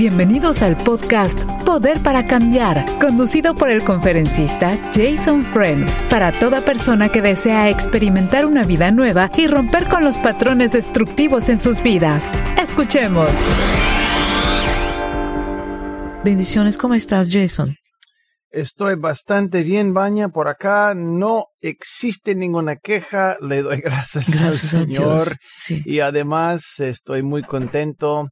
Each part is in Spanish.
Bienvenidos al podcast Poder para Cambiar, conducido por el conferencista Jason Friend, para toda persona que desea experimentar una vida nueva y romper con los patrones destructivos en sus vidas. Escuchemos. Bendiciones, ¿cómo estás, Jason? Estoy bastante bien, Baña. Por acá no existe ninguna queja. Le doy gracias, al Señor. Sí. Y además estoy muy contento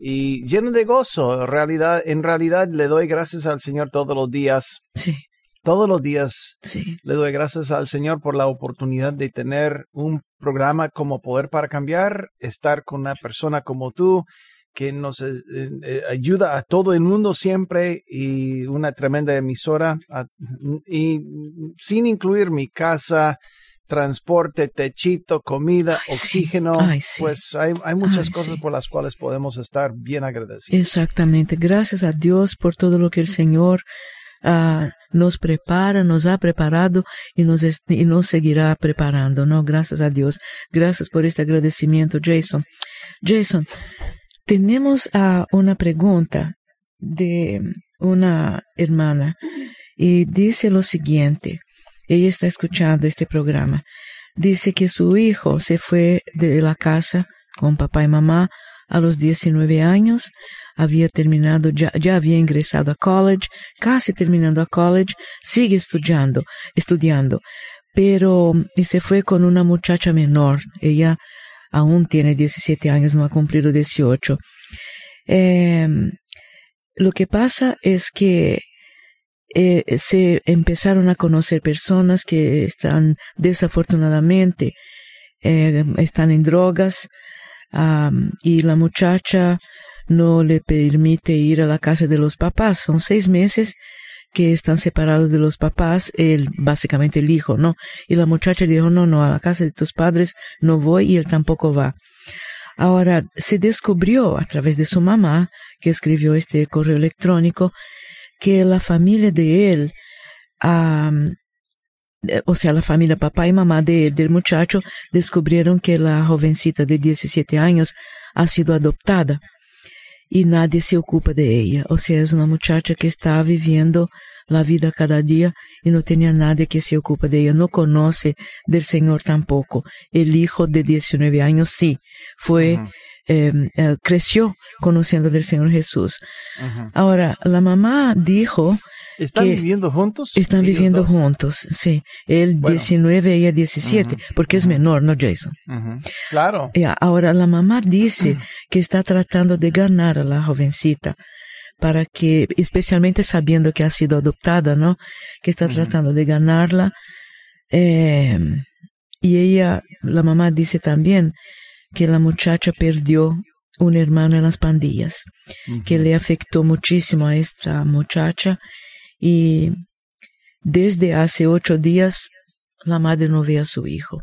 y lleno de gozo. En realidad, en realidad le doy gracias al Señor todos los días. Sí, Todos los días sí, le doy gracias al Señor por la oportunidad de tener un programa como Poder para Cambiar, estar con una persona como tú que nos eh, eh, ayuda a todo el mundo siempre y una tremenda emisora a- y sin incluir mi casa, transporte, techito, comida, Ay, sí. oxígeno, Ay, sí. pues hay, hay muchas Ay, cosas sí. por las cuales podemos estar bien agradecidos. exactamente. Gracias a Dios por todo lo que el Señor ah, nos prepara, nos ha preparado y nos, y nos seguirá preparando, ¿no? Gracias a Dios. Gracias por este agradecimiento, Jason. Jason, tenemos ah, una pregunta de una hermana y dice lo siguiente. Ella está escuchando este programa. Dice que su hijo se fue de la casa con papá y mamá a los 19 años, había terminado, ya, ya había ingresado a college, casi terminando a college, sigue estudiando, estudiando, pero se fue con una muchacha menor, ella aún tiene 17 años, no ha cumplido 18. Eh, lo que pasa es que eh, se empezaron a conocer personas que están desafortunadamente eh, están en drogas y la muchacha no le permite ir a la casa de los papás. Son seis meses que están separados de los papás, él, básicamente el hijo, ¿no? Y la muchacha dijo, no, no, a la casa de tus padres no voy y él tampoco va. Ahora, se descubrió a través de su mamá, que escribió este correo electrónico, que la familia de él, eh, o sea, la familia papá y mamá de, del muchacho, descubrieron que la jovencita de 17 años ha sido adoptada y nadie se ocupa de ella. O sea, es una muchacha que está viviendo la vida cada día y no tenía nadie que se ocupe de ella. No conoce del Señor tampoco. El hijo de 19 años sí, fue, eh, eh, creció conociendo del Señor Jesús. Ahora, la mamá dijo, ¿Están que viviendo juntos? están viviendo dos? juntos, sí. Él Bueno. 19, ella 17, Ujú, porque es menor, ¿no, Jason? Claro. Ya, ahora la mamá dice que está tratando de ganar a la jovencita para que, especialmente sabiendo que ha sido adoptada, ¿no? Que está tratando de ganarla. Eh, y ella, la mamá dice también que la muchacha perdió un hermano en las pandillas, que le afectó muchísimo a esta muchacha y desde hace ocho días la madre no ve a su hijo.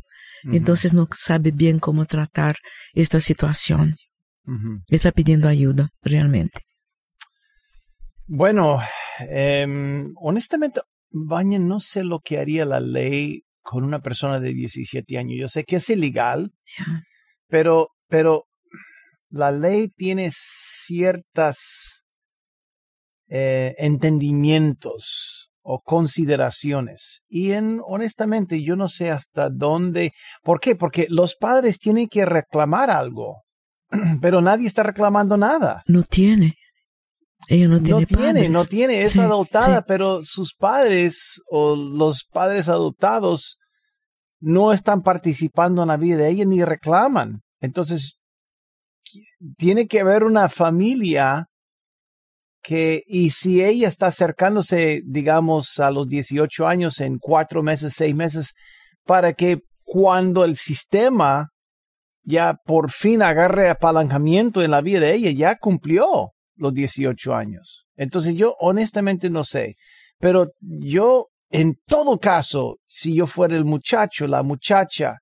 Entonces no sabe bien cómo tratar esta situación. Está pidiendo ayuda, realmente. Bueno, em, honestamente, Baña, no sé lo que haría la ley con una persona de 17 años. Yo sé que es ilegal. Pero, pero la ley tiene ciertas eh, entendimientos o consideraciones. Y en, honestamente, yo no sé hasta dónde. ¿Por qué? Porque los padres tienen que reclamar algo, pero nadie está reclamando nada. No tiene. Ella no tiene no tiene, padres. no tiene, es Sí, adoptada, sí. pero sus padres o los padres adoptados no están participando en la vida de ella ni reclaman. Entonces, tiene que haber una familia que, y si ella está acercándose, digamos, a los 18 años en cuatro meses, seis meses, para que cuando el sistema ya por fin agarre apalancamiento en la vida de ella, ya cumplió los 18 años. Entonces yo honestamente no sé, pero yo en todo caso, si yo fuera el muchacho, la muchacha,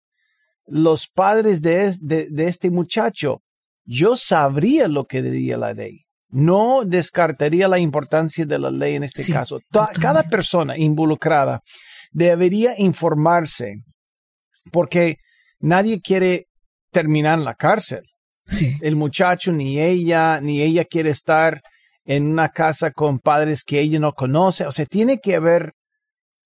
los padres de, es- de, de este muchacho, yo sabría lo que diría la ley. No descartaría la importancia de la ley en este Sí, caso. Cada persona involucrada debería informarse porque nadie quiere terminar en la cárcel. Sí. El muchacho, ni ella, ni ella quiere estar en una casa con padres que ella no conoce. O sea, tiene que haber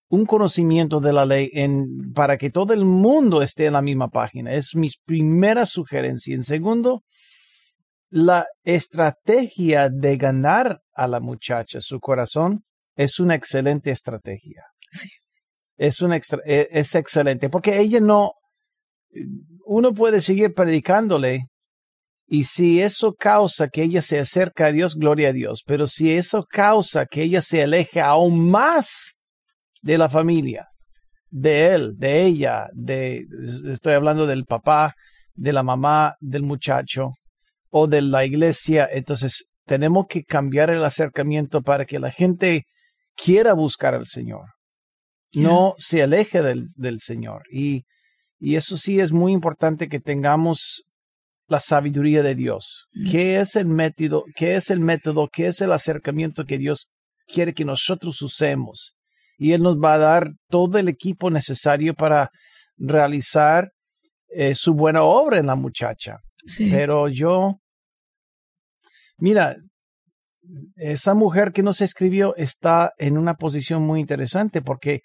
un conocimiento de la ley en, para que todo el mundo esté en la misma página. Es mi primera sugerencia. En segundo, la estrategia de ganar a la muchacha su corazón es una excelente estrategia. Sí. Es, una extra, e, es excelente porque ella no, uno puede seguir predicándole y si eso causa que ella se acerque a Dios, gloria a Dios. Pero si eso causa que ella se aleje aún más de la familia, de él, de ella, de, estoy hablando del papá, de la mamá, del muchacho o de la iglesia, entonces tenemos que cambiar el acercamiento para que la gente quiera buscar al Señor, no se aleje del, del Señor. Y, y eso sí es muy importante que tengamos la sabiduría de Dios. ¿Qué es el método? ¿Qué es el método? ¿Qué es el acercamiento que Dios quiere que nosotros usemos? Y Él nos va a dar todo el equipo necesario para realizar eh, su buena obra en la muchacha. Sí. Pero yo, mira, esa mujer que nos escribió está en una posición muy interesante porque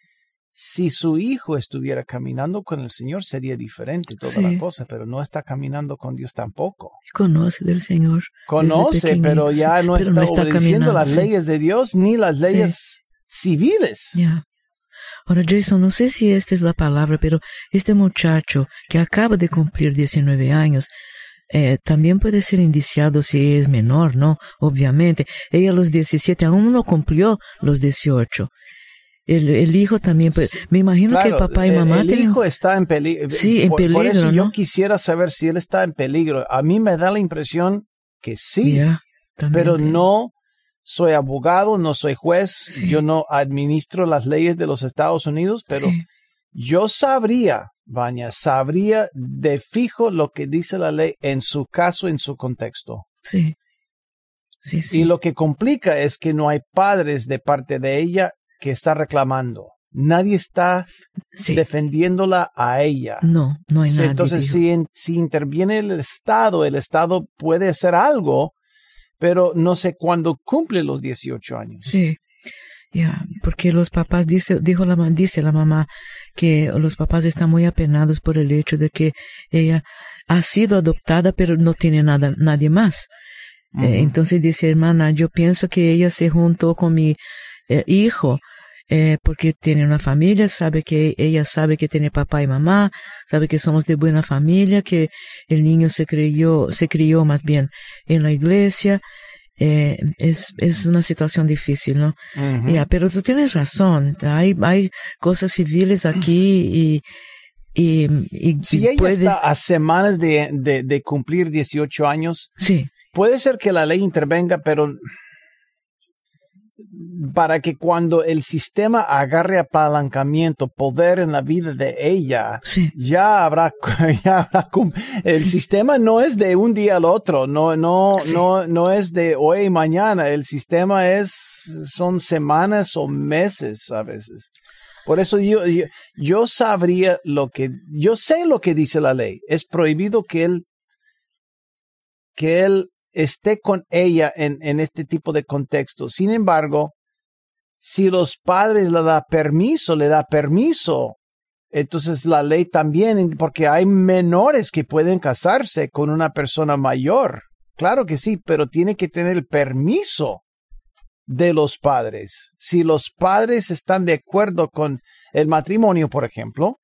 si su hijo estuviera caminando con el Señor sería diferente toda Sí. la cosa, pero no está caminando con Dios tampoco. Conoce del Señor. Conoce, pero ya no pero está, no está obedeciendo las sí. leyes de Dios ni las leyes civiles. Ya. Ahora, Jason, no sé si esta es la palabra, pero este muchacho que acaba de cumplir 19 años, eh, también puede ser indiciado si es menor, ¿no? Obviamente. Ella a los 17 aún no cumplió los 18. El, el hijo también puede. Me imagino que el papá y el- mamá el tienen- hijo está en peligro. Sí, en por, por peligro, eso yo quisiera saber si él está en peligro. A mí me da la impresión que sí, pero tiene- no soy abogado, no soy juez, Sí. yo no administro las leyes de los Estados Unidos, pero Sí, yo sabría, Baña, sabría de fijo lo que dice la ley en su caso, en su contexto. sí. Sí, sí. Y lo que complica es que no hay padres de parte de ella que está reclamando. Nadie está sí. defendiéndola a ella. No, no hay nadie. Entonces, si, si interviene el Estado, el Estado puede hacer algo, pero no sé cuándo cumple los 18 años. Sí, ya, porque los papás, dice, dijo la, dice la mamá, que los papás están muy apenados por el hecho de que ella ha sido adoptada, pero no tiene nada, nadie más. Eh, entonces dice, hermana, yo pienso que ella se juntó con mi eh, hijo, eh, porque tiene una familia, sabe que ella sabe que tiene papá y mamá, sabe que somos de buena familia, que el niño se creyó, se crió más bien en la iglesia. Eh, es, es una situación difícil, ¿no? Ya, pero tú tienes razón. Hay, hay cosas civiles aquí y, y, y Si ella puede, está a semanas de, de- de cumplir 18 años, sí, puede ser que la ley intervenga, pero para que cuando el sistema agarre apalancamiento, poder en la vida de ella, sí, ya habrá, ya habrá el Sí. sistema no es de un día al otro, no, no, Sí. no, no es de hoy y mañana, el sistema es, son semanas o meses a veces. Por eso yo, yo, yo sabría lo que, yo sé lo que dice la ley. Es prohibido que él, que él esté con ella en, en este tipo de contexto. Sin embargo, si los padres le da permiso, le da permiso, entonces la ley también, porque hay menores que pueden casarse con una persona mayor. Claro que sí, pero tiene que tener el permiso de los padres. Si los padres están de acuerdo con el matrimonio, por ejemplo,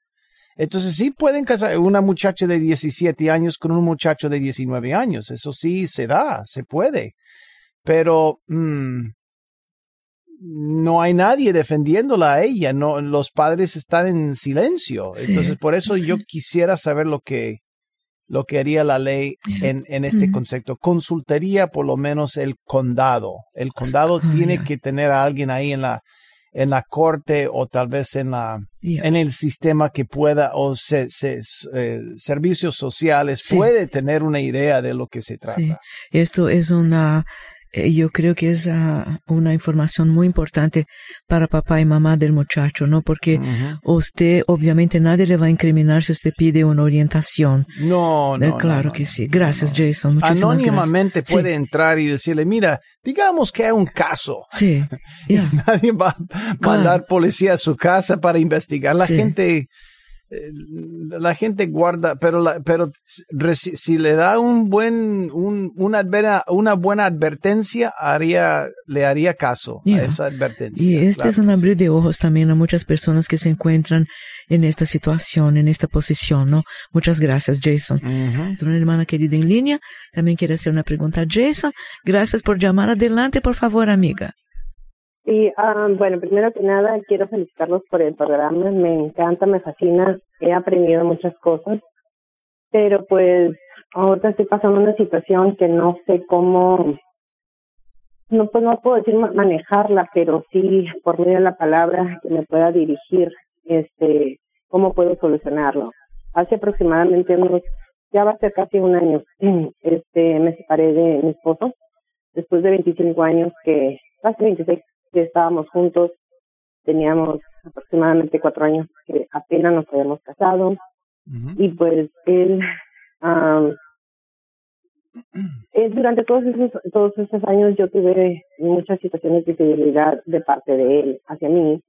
entonces sí pueden casar una muchacha de 17 años con un muchacho de 19 años. Eso sí se da, se puede. Pero mm, no hay nadie defendiéndola a ella. No, los padres están en silencio. Sí, Entonces, por eso sí. yo quisiera saber lo que lo que haría la ley en, en este concepto. Consultaría por lo menos el condado. El condado Ah, tiene que tener a alguien ahí en la en la corte o tal vez en la en el sistema que pueda o se, se- eh, servicios sociales Sí. puede tener una idea de lo que se trata. Sí. Esto es una yo creo que es uh, una información muy importante para papá y mamá del muchacho, ¿no? Porque uh -huh. usted, obviamente, nadie le va a incriminar si usted pide una orientación. No, no. Eh, claro no, que sí. Gracias, Jason. Muchísimas Anónimamente gracias. puede sí. entrar y decirle, mira, digamos que hay un caso. Sí. Yeah. nadie va a mandar claro. policía a su casa para investigar. La Sí. gente la gente guarda, pero la, pero si, si, le da un buen un, una, una buena advertencia, haría le haría caso yeah. a esa advertencia. Y este claro es un abrir de ojos también a muchas personas que se encuentran en esta situación, en esta posición, ¿no? Muchas gracias, Jason. Uh -huh. Una hermana querida en línea también quiere hacer una pregunta a Jason. Gracias por llamar. Adelante, por favor, amiga. Sí, um, bueno, primero que nada quiero felicitarlos por el programa, me encanta, me fascina, he aprendido muchas cosas, pero pues ahorita estoy pasando una situación que no sé cómo, no pues no puedo decir manejarla, pero sí por medio de la palabra que me pueda dirigir, este, cómo puedo solucionarlo. Hace aproximadamente unos, ya va a ser casi un año, este, me separé de mi esposo, después de 25 años que, casi 26 que estábamos juntos, teníamos aproximadamente cuatro años que apenas nos habíamos casado. Uh -huh. y pues él, um, durante todos esos todos esos años yo tuve muchas situaciones de fidelidad de parte de él hacia mí.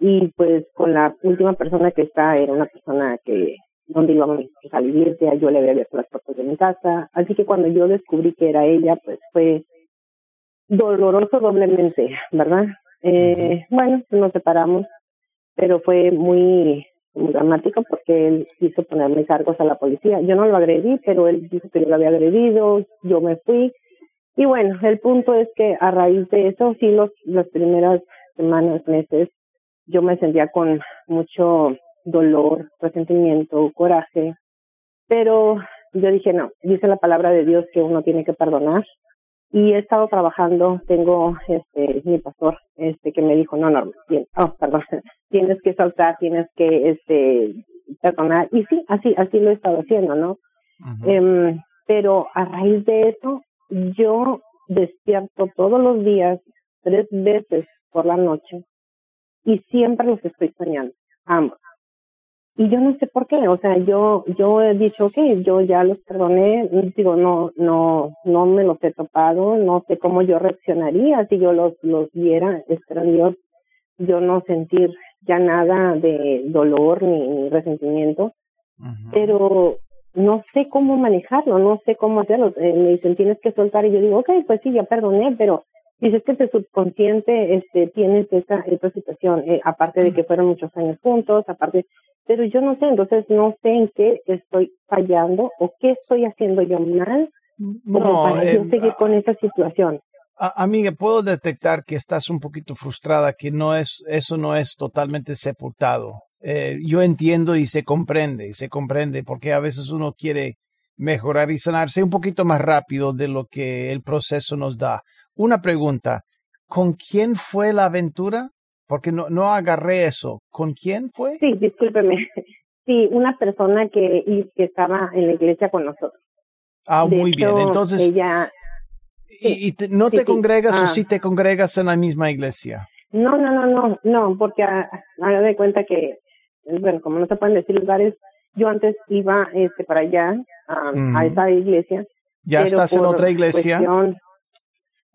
Y pues con la última persona que está era una persona que donde íbamos a vivir, ya yo le había abierto las puertas de mi casa, así que cuando yo descubrí que era ella, pues fue doloroso doblemente, ¿verdad? Eh, bueno, nos separamos, pero fue muy, muy dramático porque él quiso ponerme cargos a la policía. Yo no lo agredí, pero él dijo que yo lo había agredido, yo me fui. Y bueno, el punto es que a raíz de eso, sí, los, las primeras semanas, meses, yo me sentía con mucho dolor, resentimiento, coraje, pero yo dije, no, dice la palabra de Dios que uno tiene que perdonar y he estado trabajando, tengo este mi pastor este que me dijo, no, no, oh, perdón, tienes que soltar, tienes que este perdonar y sí, así así lo he estado haciendo, ¿no? Eh, pero a raíz de eso yo despierto todos los días tres veces por la noche y siempre los estoy soñando, ambos. Y yo no sé por qué, o sea, yo yo he dicho, ok, yo ya los perdoné, digo, no no no me los he topado, no sé cómo yo reaccionaría si yo los los viera, espero Dios, yo no sentir ya nada de dolor ni, ni resentimiento, uh -huh. pero no sé cómo manejarlo, no sé cómo hacerlo. Eh, me dicen, tienes que soltar, y yo digo, ok, pues sí, ya perdoné, pero dices que tu subconsciente este, tienes esa, esa situación, eh, aparte de que fueron muchos años juntos, aparte pero yo no sé, entonces no sé en qué estoy fallando o qué estoy haciendo yo mal como no, para eh, yo seguir con esa situación. A, amiga, puedo detectar que estás un poquito frustrada, que no es, eso no es totalmente sepultado. Eh, yo entiendo y se comprende, y se comprende, porque a veces uno quiere mejorar y sanarse un poquito más rápido de lo que el proceso nos da. Una pregunta, ¿con quién fue la aventura? Porque no, no agarré eso. ¿Con quién fue? Sí, discúlpeme. Sí, una persona que, que estaba en la iglesia con nosotros. Ah, de muy hecho, bien. Entonces, ella... ¿y, y te, no sí, te congregas sí. o Ah. sí te congregas en la misma iglesia? No, no, no, no, no, porque haga de cuenta que, bueno, como no se pueden decir lugares, yo antes iba este para allá, a, Mm. a esa iglesia. ¿Ya estás en otra iglesia? cuestión-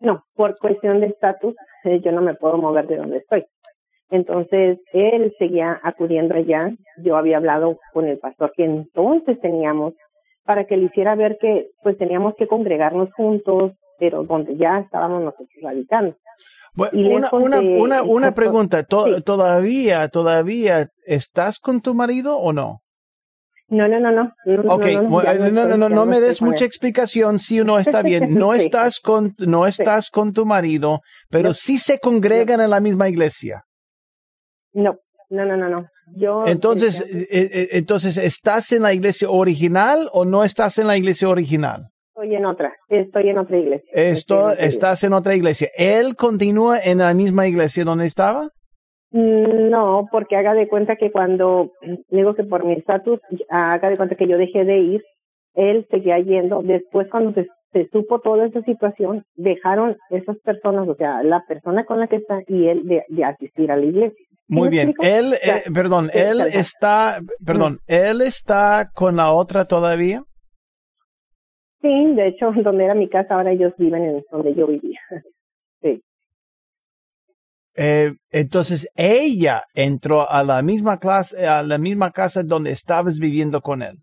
no, por cuestión de estatus, eh, yo no me puedo mover de donde estoy. Entonces, él seguía acudiendo allá. Yo había hablado con el pastor que entonces teníamos para que le hiciera ver que pues teníamos que congregarnos juntos, pero donde ya estábamos nosotros radicando. Bueno, una, una, una, una pregunta. To- sí. ¿Todavía, todavía estás con tu marido o no? No, no, no, no. no Ok, no, no, no, no, me des mucha explicación si o no está bien. No Sí. estás con, no estás con tu marido, pero sí se congregan en la misma iglesia. No, no, no, no, no. Yo Entonces, este, eh, eh, entonces, ¿estás en la iglesia original o no estás en la iglesia original? estoy en otra, estoy en otra iglesia. En otra iglesia. estás en otra iglesia. ¿Él continúa en la misma iglesia donde estaba? Mm, No, porque haga de cuenta que cuando digo que por mi estatus, haga de cuenta que yo dejé de ir, él seguía yendo. Después, cuando se supo toda esa situación, dejaron esas personas, o sea, la persona con la que está y él de, de asistir a la iglesia. Muy bien. Él, eh, perdón, él está, perdón, él está con la otra todavía. Sí, de hecho, donde era mi casa, ahora ellos viven en donde yo vivía. Sí. Eh, entonces ella entró a la misma clase, a la misma casa donde estabas viviendo con él.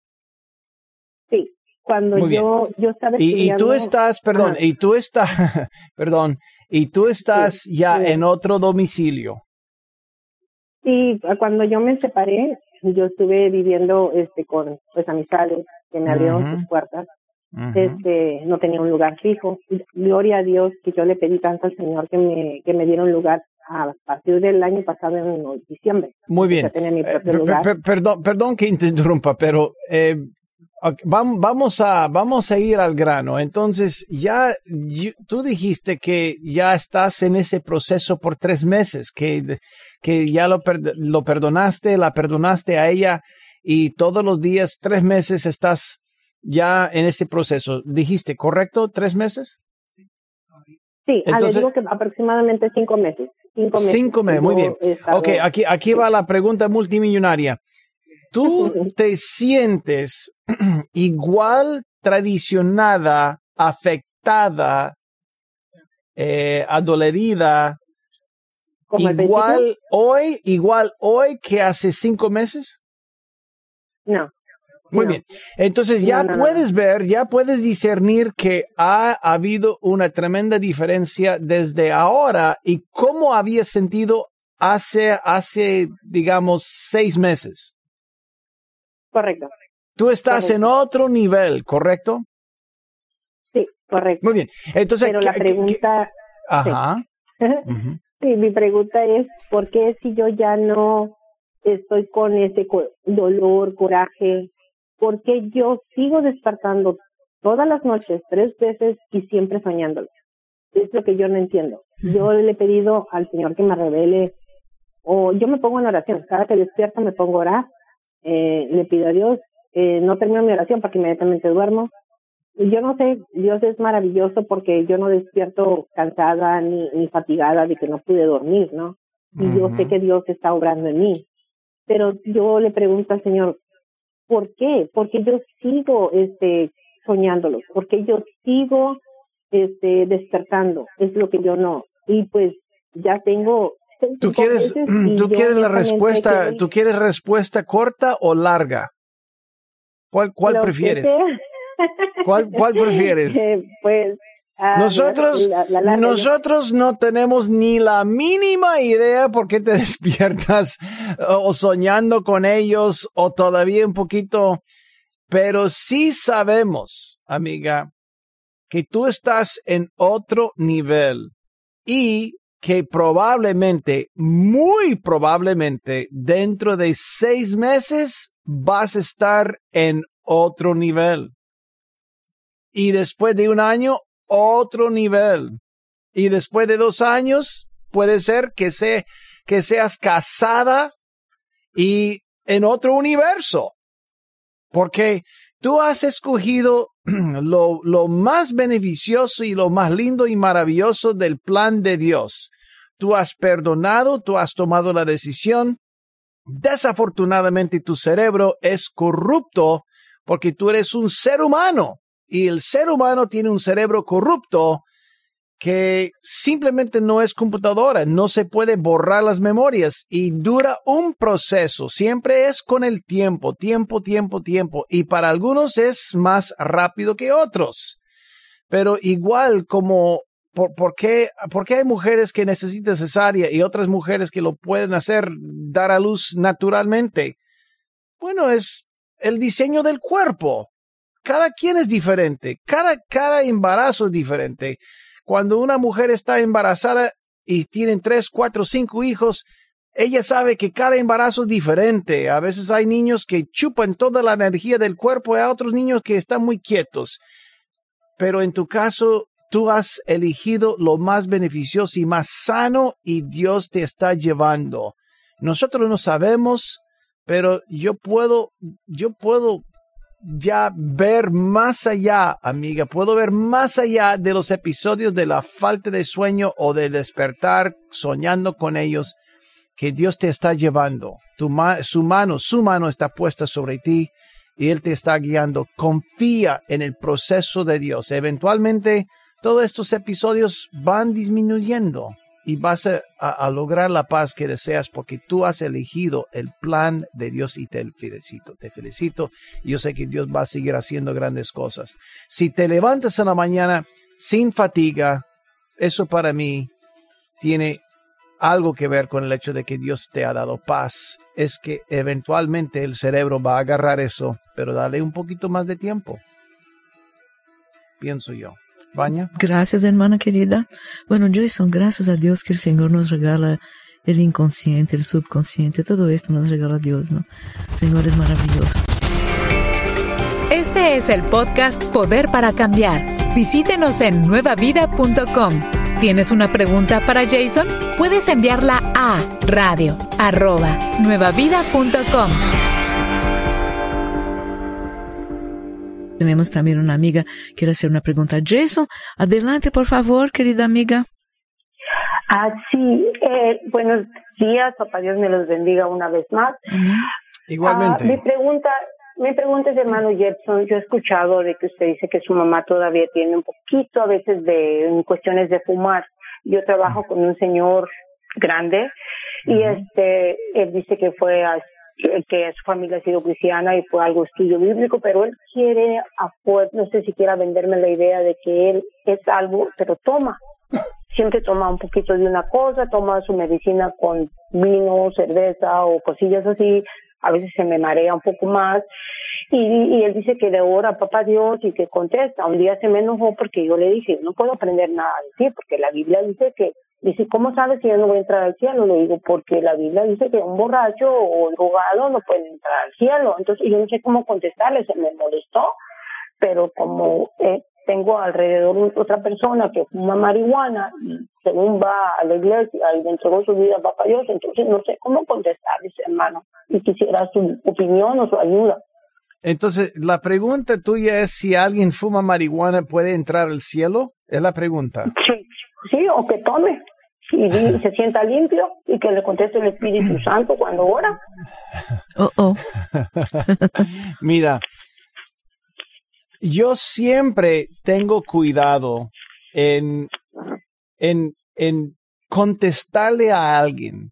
Sí, cuando yo, yo estaba y, y, tú estás, perdón, y tú estás, perdón, y tú estás ya en otro domicilio. Sí, cuando yo me separé, yo estuve viviendo este con pues amistades que me abrieron sus puertas. Este, no tenía un lugar fijo. Gloria a Dios que yo le pedí tanto al Señor que me que me diera un lugar a partir del año pasado en diciembre. Muy bien. Eh, perdón, perdón que interrumpa, pero eh, vamos a vamos a ir al grano. Entonces, ya tú dijiste que ya estás en ese proceso por tres meses, que, que ya lo, lo perdonaste, la perdonaste a ella y todos los días, tres meses estás ya en ese proceso. Dijiste, ¿correcto? ¿Tres meses? Sí, ah, digo que aproximadamente cinco meses. Cinco meses. Cinco meses, muy bien. Ok, aquí, aquí va la pregunta multimillonaria. ¿Tú te sientes igual tradicionada, afectada, eh, adolerida, igual hoy, igual hoy que hace cinco meses? No. Muy bien. Entonces ya puedes ver, ya puedes discernir que ha habido una tremenda diferencia desde ahora y cómo había sentido hace, hace, digamos, seis meses. Correcto. Tú estás en otro nivel, ¿correcto? Sí, correcto. Muy bien. Entonces, pero la pregunta. Ajá. sí, mi pregunta es: ¿por qué si yo ya no estoy con ese dolor, coraje, porque yo sigo despertando todas las noches, tres veces y siempre soñándolo. Es lo que yo no entiendo. Yo le he pedido al Señor que me revele, o yo me pongo en oración, cada que despierto me pongo a orar, eh, le pido a Dios, eh, no termino mi oración porque inmediatamente duermo. Y yo no sé, Dios es maravilloso porque yo no despierto cansada ni, ni fatigada de que no pude dormir, ¿no? Y yo sé que Dios está obrando en mí. Pero yo le pregunto al Señor, ¿Por qué? Porque yo sigo este, soñándolos, porque yo sigo este, despertando, es lo que yo no. Y pues ya tengo... ¿Tú quieres, ¿tú quieres la respuesta, tú quieres respuesta corta o larga? ¿Cuál, cuál prefieres? ¿Cuál, ¿Cuál prefieres? pues nosotros, nosotros no tenemos ni la mínima idea por qué te despiertas o soñando con ellos o todavía un poquito, pero sí sabemos, amiga, que tú estás en otro nivel y que probablemente, muy probablemente, dentro de seis meses vas a estar en otro nivel. Y después de un año, otro nivel. Y después de dos años, puede ser que, se, que seas casada y en otro universo. Porque tú has escogido lo, lo más beneficioso y lo más lindo y maravilloso del plan de Dios. Tú has perdonado, tú has tomado la decisión. Desafortunadamente tu cerebro es corrupto porque tú eres un ser humano y el ser humano tiene un cerebro corrupto que simplemente no es computadora, no se puede borrar las memorias y dura un proceso, siempre es con el tiempo, tiempo, tiempo, tiempo, y para algunos es más rápido que otros. Pero igual como, ¿por, por, qué, ¿por qué hay mujeres que necesitan cesárea y otras mujeres que lo pueden hacer, dar a luz naturalmente? Bueno, es el diseño del cuerpo cada quien es diferente, cada, cada embarazo es diferente. Cuando una mujer está embarazada y tienen tres, cuatro, cinco hijos, ella sabe que cada embarazo es diferente. A veces hay niños que chupan toda la energía del cuerpo y hay otros niños que están muy quietos. Pero en tu caso, tú has elegido lo más beneficioso y más sano y Dios te está llevando. Nosotros no sabemos, pero yo puedo, yo puedo ya ver más allá, amiga, puedo ver más allá de los episodios de la falta de sueño o de despertar soñando con ellos que Dios te está llevando. Tu su mano, su mano está puesta sobre ti y Él te está guiando. Confía en el proceso de Dios. Eventualmente, todos estos episodios van disminuyendo y vas a, lograr la paz que deseas porque tú has elegido el plan de Dios y te felicito, te felicito. Yo sé que Dios va a seguir haciendo grandes cosas. Si te levantas en la mañana sin fatiga, eso para mí tiene algo que ver con el hecho de que Dios te ha dado paz. Es que eventualmente el cerebro va a agarrar eso, pero dale un poquito más de tiempo. Pienso yo. Gracias, hermana querida. Bueno, Jason, gracias a Dios que el Señor nos regala el inconsciente, el subconsciente, todo esto nos regala Dios, ¿no? Señor es maravilloso. Este es el podcast Poder para Cambiar. Visítenos en nuevavida.com. ¿Tienes una pregunta para Jason? Puedes enviarla a radio arroba nuevavida.com. Tenemos también una amiga que quiere hacer una pregunta. Jason, adelante, por favor, querida amiga. Ah, sí, eh, buenos días, papá Dios me los bendiga una vez más. Igualmente. Ah, mi pregunta, mi pregunta es, hermano Jepson, yo he escuchado de que usted dice que su mamá todavía tiene un poquito a veces de cuestiones de fumar. Yo trabajo con un señor grande y este, él dice que fue a que su familia ha sido cristiana y fue algo estudio bíblico, pero él quiere, no sé si quiera venderme la idea de que él es algo, pero toma, siempre toma un poquito de una cosa, toma su medicina con vino, cerveza o cosillas así, a veces se me marea un poco más y, él dice que de ora papá Dios y que contesta. Un día se me enojó porque yo le dije, no puedo aprender nada de ti porque la Biblia dice que Dice, ¿cómo sabes que yo no voy a entrar al cielo? Le digo, porque la Biblia dice que un borracho o drogado no puede entrar al cielo. Entonces yo no sé cómo contestarle, se me molestó, pero como eh, tengo alrededor otra persona que fuma marihuana y según va a la iglesia y le entregó su vida a Papá Dios, entonces no sé cómo contestarle, hermano, y quisiera su opinión o su ayuda. Entonces, la pregunta tuya es si alguien fuma marihuana puede entrar al cielo, es la pregunta. Sí, sí, o que tome y se sienta limpio y que le conteste el Espíritu Santo cuando ora. Oh, oh. Mira, yo siempre tengo cuidado en, en, en contestarle a alguien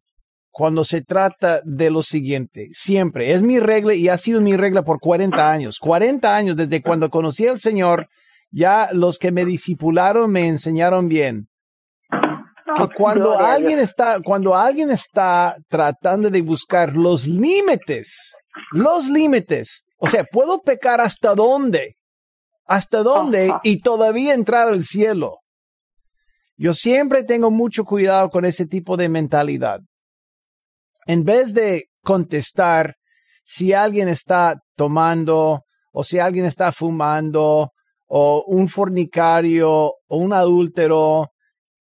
cuando se trata de lo siguiente. Siempre. Es mi regla y ha sido mi regla por 40 años. 40 años desde cuando conocí al Señor. Ya los que me disipularon me enseñaron bien que cuando alguien está, cuando alguien está tratando de buscar los límites, los límites, o sea, puedo pecar hasta dónde, hasta dónde y todavía entrar al cielo. Yo siempre tengo mucho cuidado con ese tipo de mentalidad. En vez de contestar si alguien está tomando o si alguien está fumando o un fornicario o un adúltero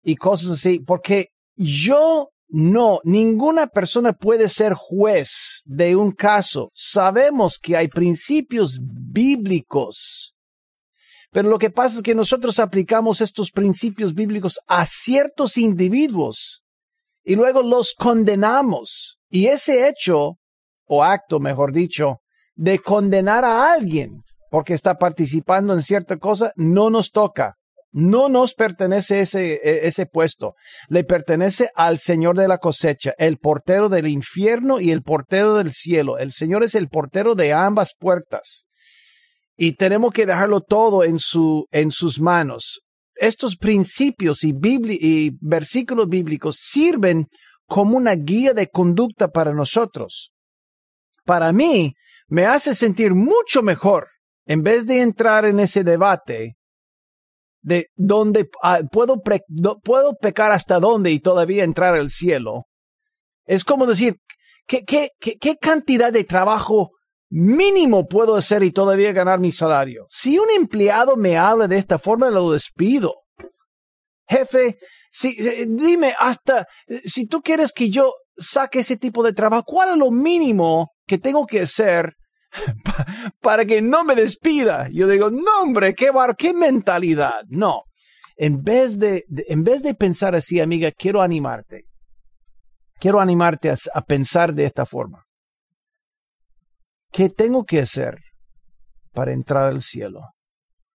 y cosas así, porque yo no, ninguna persona puede ser juez de un caso. Sabemos que hay principios bíblicos, pero lo que pasa es que nosotros aplicamos estos principios bíblicos a ciertos individuos y luego los condenamos. Y ese hecho, o acto, mejor dicho, de condenar a alguien porque está participando en cierta cosa, no nos toca. No nos pertenece ese, e, ese puesto, le pertenece al Señor de la cosecha, el portero del infierno y el portero del cielo. El Señor es el portero de ambas puertas. Y tenemos que dejarlo todo en, su, en sus manos. Estos principios y, y versículos bíblicos sirven como una guía de conducta para nosotros. Para mí, me hace sentir mucho mejor en vez de entrar en ese debate de dónde ah, puedo, puedo pecar hasta dónde y todavía entrar al cielo. Es como decir, ¿qué, qué, qué, cantidad de trabajo mínimo puedo hacer y todavía ganar mi salario? Si un empleado me habla de esta forma, lo despido. Jefe, si, eh, dime hasta, si tú quieres que yo saque ese tipo de trabajo, ¿cuál es lo mínimo que tengo que hacer para que no me despida. Yo digo, no hombre, qué bar, qué mentalidad. No, en vez de, en vez de pensar así, amiga, quiero animarte. Quiero animarte a pensar de esta forma. ¿Qué tengo que hacer para entrar al cielo?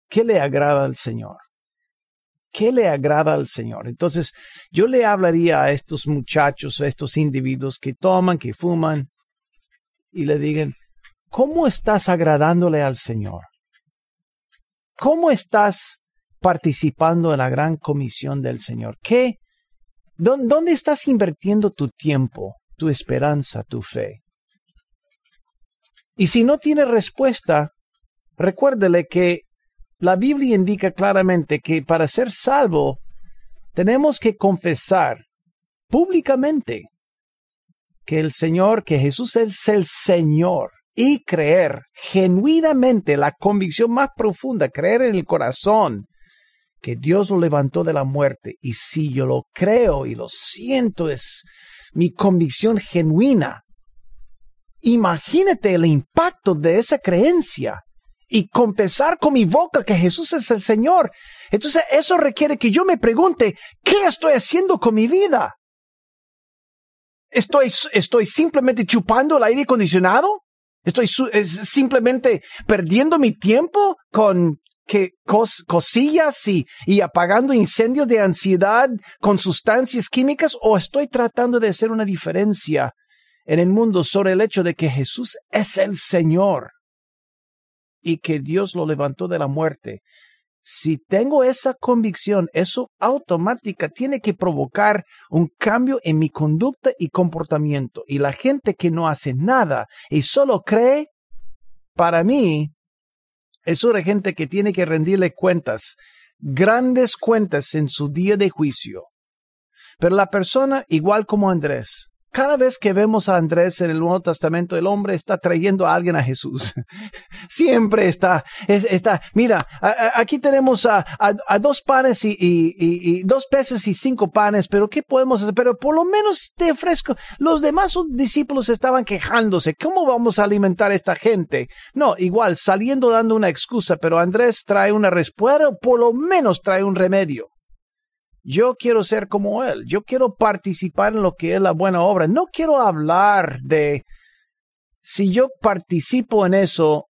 ¿Qué le agrada al Señor? ¿Qué le agrada al Señor? Entonces, yo le hablaría a estos muchachos, a estos individuos que toman, que fuman, y le digan, ¿cómo estás agradándole al Señor? ¿Cómo estás participando en la gran comisión del Señor? ¿Qué? ¿Dónde estás invirtiendo tu tiempo, tu esperanza, tu fe? Y si no tiene respuesta, recuérdele que la Biblia indica claramente que para ser salvo tenemos que confesar públicamente que el Señor, que Jesús es el Señor y creer genuinamente la convicción más profunda, creer en el corazón que Dios lo levantó de la muerte. Y si yo lo creo y lo siento, es mi convicción genuina. Imagínate el impacto de esa creencia y confesar con mi boca que Jesús es el Señor. Entonces eso requiere que yo me pregunte, ¿qué estoy haciendo con mi vida? ¿Estoy, estoy simplemente chupando el aire acondicionado? ¿Estoy simplemente perdiendo mi tiempo con que cosillas y, y apagando incendios de ansiedad con sustancias químicas? ¿O estoy tratando de hacer una diferencia en el mundo sobre el hecho de que Jesús es el Señor? y que Dios lo levantó de la muerte. Si tengo esa convicción, eso automática tiene que provocar un cambio en mi conducta y comportamiento. Y la gente que no hace nada y solo cree, para mí, es una gente que tiene que rendirle cuentas, grandes cuentas en su día de juicio. Pero la persona, igual como Andrés, cada vez que vemos a Andrés en el Nuevo Testamento, el hombre está trayendo a alguien a Jesús. Siempre está, está. Mira, aquí tenemos a, dos panes y, dos peces y cinco panes, pero ¿qué podemos hacer? Pero por lo menos te ofrezco. Los demás discípulos estaban quejándose. ¿Cómo vamos a alimentar a esta gente? No, igual, saliendo dando una excusa, pero Andrés trae una respuesta, por lo menos trae un remedio. Yo quiero ser como Él. Yo quiero participar en lo que es la buena obra. No quiero hablar de si yo participo en eso,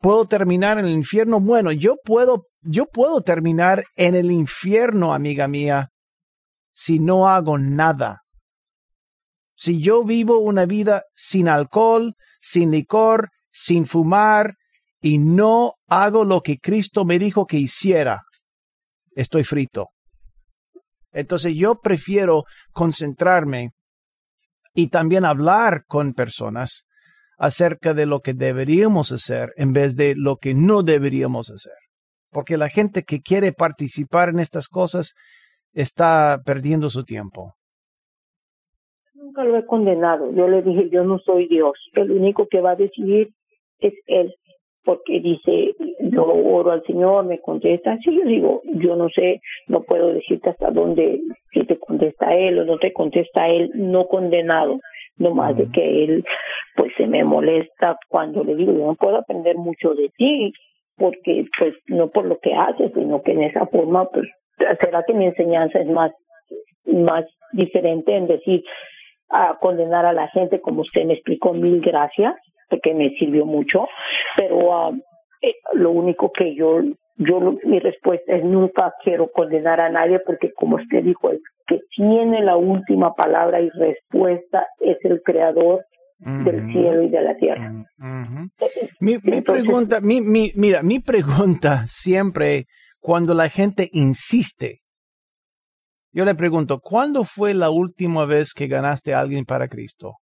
puedo terminar en el infierno. Bueno, yo puedo, yo puedo terminar en el infierno, amiga mía, si no hago nada. Si yo vivo una vida sin alcohol, sin licor, sin fumar, y no hago lo que Cristo me dijo que hiciera, estoy frito. Entonces yo prefiero concentrarme y también hablar con personas acerca de lo que deberíamos hacer en vez de lo que no deberíamos hacer. Porque la gente que quiere participar en estas cosas está perdiendo su tiempo. Nunca lo he condenado. Yo le dije, yo no soy Dios. El único que va a decidir es Él porque dice, yo oro al Señor, me contesta. Si yo digo, yo no sé, no puedo decirte hasta dónde, si te contesta Él o no te contesta Él, no condenado, no más de que Él, pues se me molesta cuando le digo, yo no puedo aprender mucho de ti, porque pues no por lo que haces, sino que en esa forma, pues, será que mi enseñanza es más, más diferente en decir, a condenar a la gente como usted me explicó, mil gracias, porque me sirvió mucho, pero ah, eh, lo único que yo, yo, mi respuesta es nunca quiero condenar a nadie porque como usted dijo, el que tiene la última palabra y respuesta es el creador del cielo y de la tierra. mi, mi pregunta, mi, mi, mira, mi pregunta siempre cuando la gente insiste, yo le pregunto, ¿cuándo fue la última vez que ganaste a alguien para Cristo?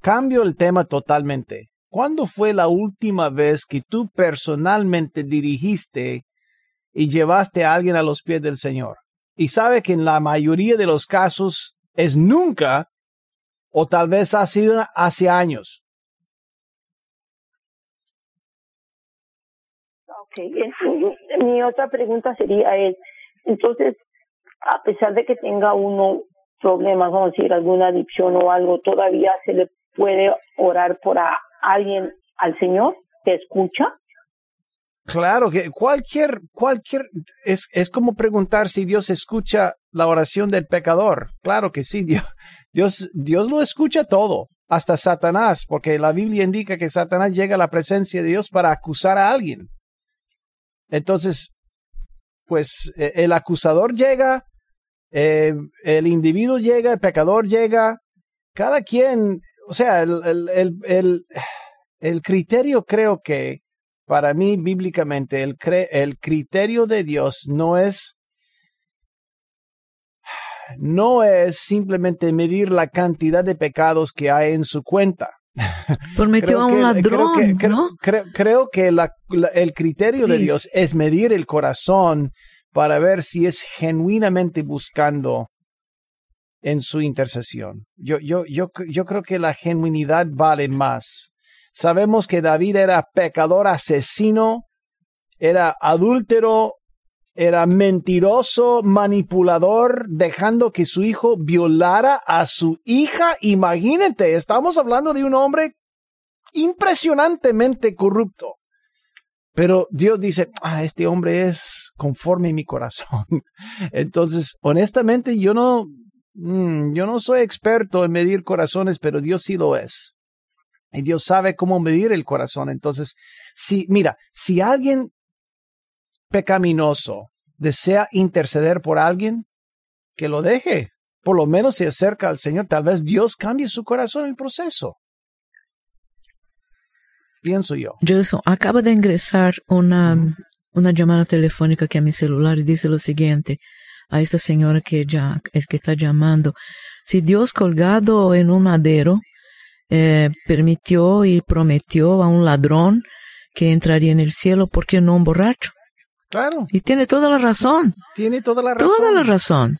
Cambio el tema totalmente. ¿Cuándo fue la última vez que tú personalmente dirigiste y llevaste a alguien a los pies del Señor? Y sabe que en la mayoría de los casos es nunca o tal vez ha sido hace años. Ok, mi otra pregunta sería es, entonces, a pesar de que tenga uno problemas, vamos a decir, alguna adicción o algo, todavía se le puede orar por alguien al Señor? ¿Te escucha? Claro que cualquier, cualquier, es, es como preguntar si Dios escucha la oración del pecador. Claro que sí, Dios, Dios, Dios lo escucha todo, hasta Satanás, porque la Biblia indica que Satanás llega a la presencia de Dios para acusar a alguien. Entonces, pues e, el acusador llega, eh, el individuo llega, el pecador llega, cada quien, o sea, el, el, el, el criterio creo que para mí bíblicamente el, el criterio de Dios no es no es simplemente medir la cantidad de pecados que hay en su cuenta. Prometió a un ladrón, creo que, ¿no? Creo, que el criterio de Dios es medir el corazón para ver si es genuinamente buscando en su intercesión. Yo, yo, yo, yo creo que la genuinidad vale más. Sabemos que David era pecador, asesino, era adúltero, era mentiroso, manipulador, dejando que su hijo violara a su hija. Imagínate, estamos hablando de un hombre impresionantemente corrupto. Pero Dios dice, ah, este hombre es conforme a mi corazón. Entonces, honestamente, yo no, mm, yo no soy experto en medir corazones, pero Dios sí lo es. Y Dios sabe cómo medir el corazón. Entonces, si, mira, si alguien pecaminoso desea interceder por alguien, que lo deje. Por lo menos se acerca al Señor. Tal vez Dios cambie su corazón en el proceso. Pienso yo. Jason, acaba de ingresar una, una llamada telefónica aquí a mi celular y dice lo siguiente a esta señora que, ya, es que está llamando. Si Dios colgado en un madero eh, permitió y prometió a un ladrón que entraría en el cielo, ¿por qué no un borracho? Claro. Y tiene toda la razón. Tiene toda la razón. Toda la razón.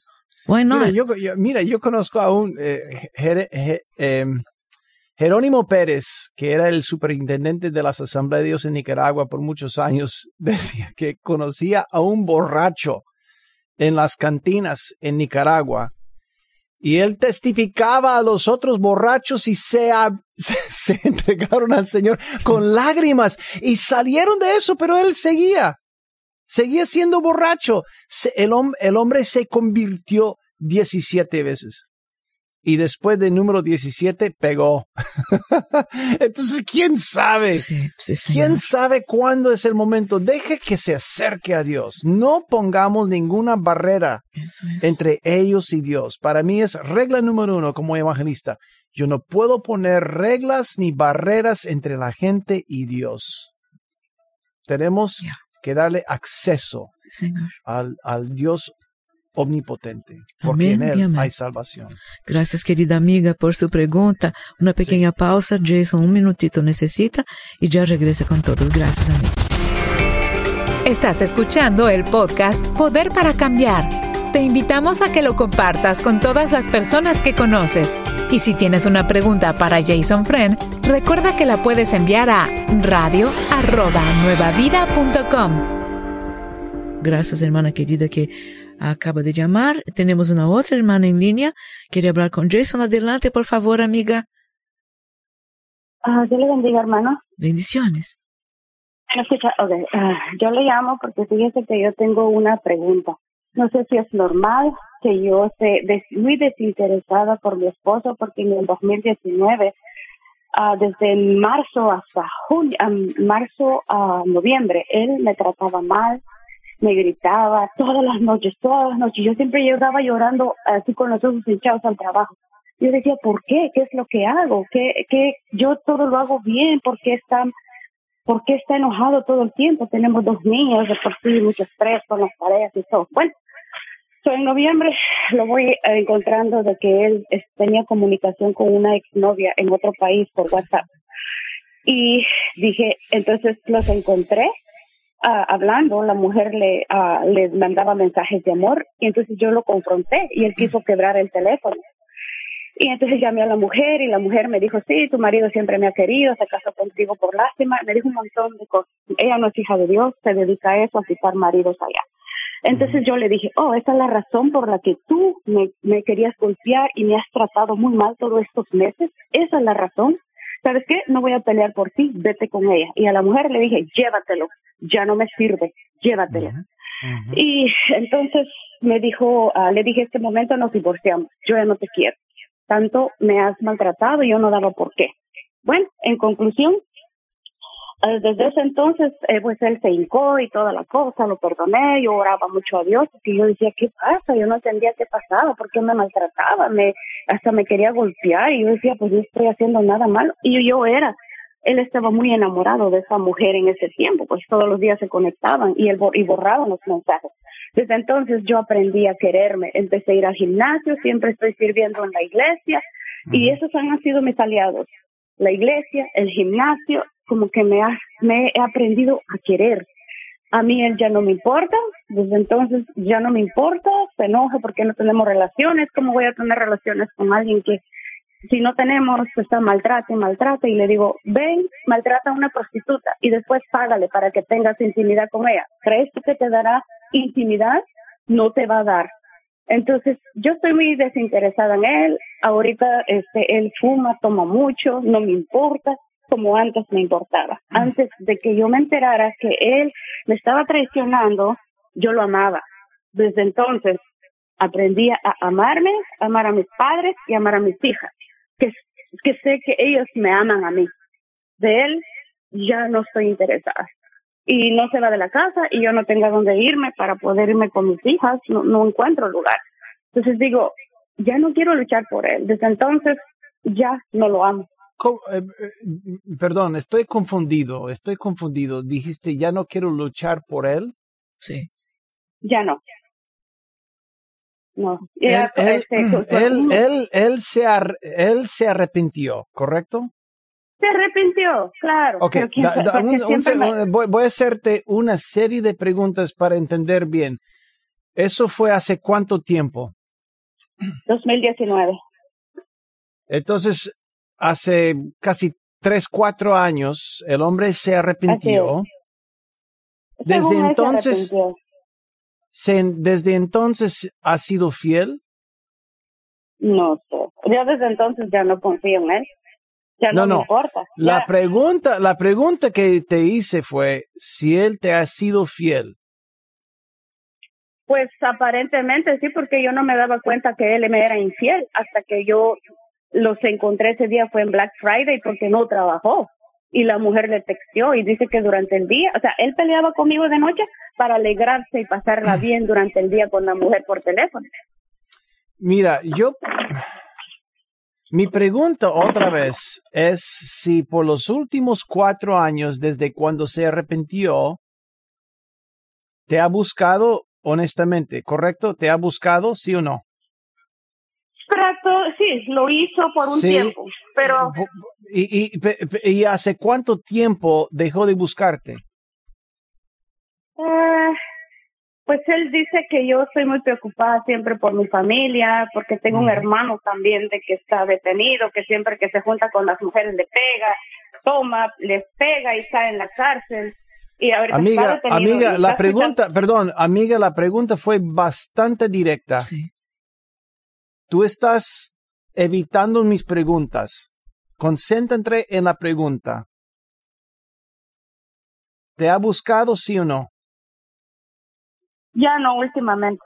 Why not? Mira, yo, mira, yo conozco a un eh, em, Jerónimo Pérez, que era el superintendente de las Asambleas de Dios en Nicaragua por muchos años, decía que conocía a un borracho en las cantinas en Nicaragua y él testificaba a los otros borrachos y se, se, entregaron al Señor con lágrimas y salieron de eso, pero él seguía, seguía siendo borracho. el, el hombre se convirtió 17 veces y después del número 17 pegó. Entonces, ¿quién sabe? ¿Quién sabe cuándo es el momento? Deje que se acerque a Dios. No pongamos ninguna barrera entre ellos y Dios. Para mí es regla número uno como evangelista. Yo no puedo poner reglas ni barreras entre la gente y Dios. Tenemos que darle acceso al, al Dios omnipotente, porque en Él hay salvación. Gracias, querida amiga, por su pregunta. Una pequeña pausa. Jason, un minutito necesita y ya regrese con todos. Gracias, amiga. Estás escuchando el podcast Poder para Cambiar. Te invitamos a que lo compartas con todas las personas que conoces. Y si tienes una pregunta para Jason Friend, recuerda que la puedes enviar a radio@nuevavida.com. Gracias, hermana querida, que acaba de llamar. Tenemos una otra hermana en línea. Quiere hablar con Jason. Adelante, por favor, amiga. Ah, yo le bendiga, hermano. Bendiciones. Escucha, okay. Ah, yo le llamo porque fíjese que yo tengo una pregunta. No sé si es normal que yo esté muy desinteresada por mi esposo porque en el 2019, uh, desde marzo hasta junio, marzo a noviembre, él me trataba mal, me gritaba todas las noches, todas las noches. Yo siempre llegaba llorando así con los ojos hinchados al trabajo. Yo decía, ¿por qué? ¿Qué es lo que hago? ¿Qué, qué? Yo todo lo hago bien, ¿por qué está, por está enojado todo el tiempo? Tenemos dos niños, de por sí, mucho estrés con las tareas y todo. Bueno, en noviembre lo voy encontrando de que él tenía comunicación con una exnovia en otro país por WhatsApp. Y dije, entonces los encontré hablando, la mujer le, le mandaba mensajes de amor y entonces yo lo confronté y él quiso quebrar el teléfono. Y entonces llamé a la mujer y la mujer me dijo, sí, tu marido siempre me ha querido, se casó contigo por lástima. Me dijo un montón de cosas. Ella no es hija de Dios, se dedica a eso, a quitar maridos allá. Entonces yo le dije, oh, esa es la razón por la que tú me, me querías golpear y me has tratado muy mal todos estos meses. Esa es la razón. ¿Sabes qué? No voy a pelear por ti, vete con ella. Y a la mujer le dije, llévatelo, ya no me sirve, llévatelo. Y entonces me dijo, uh, le dije, este momento nos divorciamos, yo ya no te quiero. Tanto me has maltratado y yo no daba por qué. Bueno, en conclusión, desde ese entonces, eh, pues él se hincó y toda la cosa, lo perdoné, yo oraba mucho a Dios, y yo decía, ¿qué pasa? Yo no entendía qué pasaba, por qué me maltrataba, me, hasta me quería golpear, y yo decía, pues yo estoy haciendo nada malo, y yo, era, él estaba muy enamorado de esa mujer en ese tiempo, pues todos los días se conectaban y, él, y borraban los mensajes. Desde entonces yo aprendí a quererme, empecé a ir al gimnasio, siempre estoy sirviendo en la iglesia, y esos han sido mis aliados, la iglesia, el gimnasio como que me, ha, me he aprendido a querer. A mí él ya no me importa, desde entonces ya no me importa, se enoja porque no tenemos relaciones, ¿cómo voy a tener relaciones con alguien que si no tenemos, está maltrata y maltrata y le digo, ven, maltrata a una prostituta y después págale para que tengas intimidad con ella. ¿Crees que te dará intimidad? No te va a dar. Entonces, yo estoy muy desinteresada en él. Ahorita este él fuma, toma mucho, no me importa como antes me importaba. Antes de que yo me enterara que él me estaba traicionando, yo lo amaba. Desde entonces aprendí a amarme, amar a mis padres y amar a mis hijas, que, que sé que ellos me aman a mí. De él ya no estoy interesada. Y no se va de la casa y yo no tengo dónde irme para poder irme con mis hijas, no, no encuentro lugar. Entonces digo, ya no quiero luchar por él. Desde entonces ya no lo amo. Eh, eh, perdón, estoy confundido, estoy confundido. Dijiste, ya no quiero luchar por él. Sí. Ya no. No. Él, él, él, él, se él se arrepintió, ¿correcto? Se arrepintió, claro. Ok, voy, voy, a hacerte una serie de preguntas para entender bien. ¿Eso fue hace cuánto tiempo? 2019. Entonces, hace casi tres, cuatro años, el hombre se arrepintió. Desde entonces, se, desde entonces ha sido fiel. No sé. Yo desde entonces ya no confío en él. Ya no, no, me importa. La pregunta, la pregunta que te hice fue si él te ha sido fiel. Pues aparentemente sí, porque yo no me daba cuenta que él me era infiel hasta que yo los encontré ese día fue en Black Friday porque no trabajó y la mujer le texteó y dice que durante el día, o sea, él peleaba conmigo de noche para alegrarse y pasarla bien durante el día con la mujer por teléfono. Mira, yo mi pregunta otra vez es si por los últimos cuatro años desde cuando se arrepintió, te ha buscado honestamente, ¿correcto? ¿Te ha buscado, sí o no? Sí, lo hizo por un tiempo, pero... ¿Y, y, hace cuánto tiempo dejó de buscarte? Eh, pues él dice que yo estoy muy preocupada siempre por mi familia, porque tengo un hermano también de que está detenido, que siempre que se junta con las mujeres le pega, toma, les pega y está en la cárcel. Y amiga, amiga, la pregunta, perdón, amiga, la pregunta fue bastante directa. Sí. Tú estás evitando mis preguntas. Concéntrate en la pregunta. ¿Te ha buscado, sí o no? Ya no, últimamente.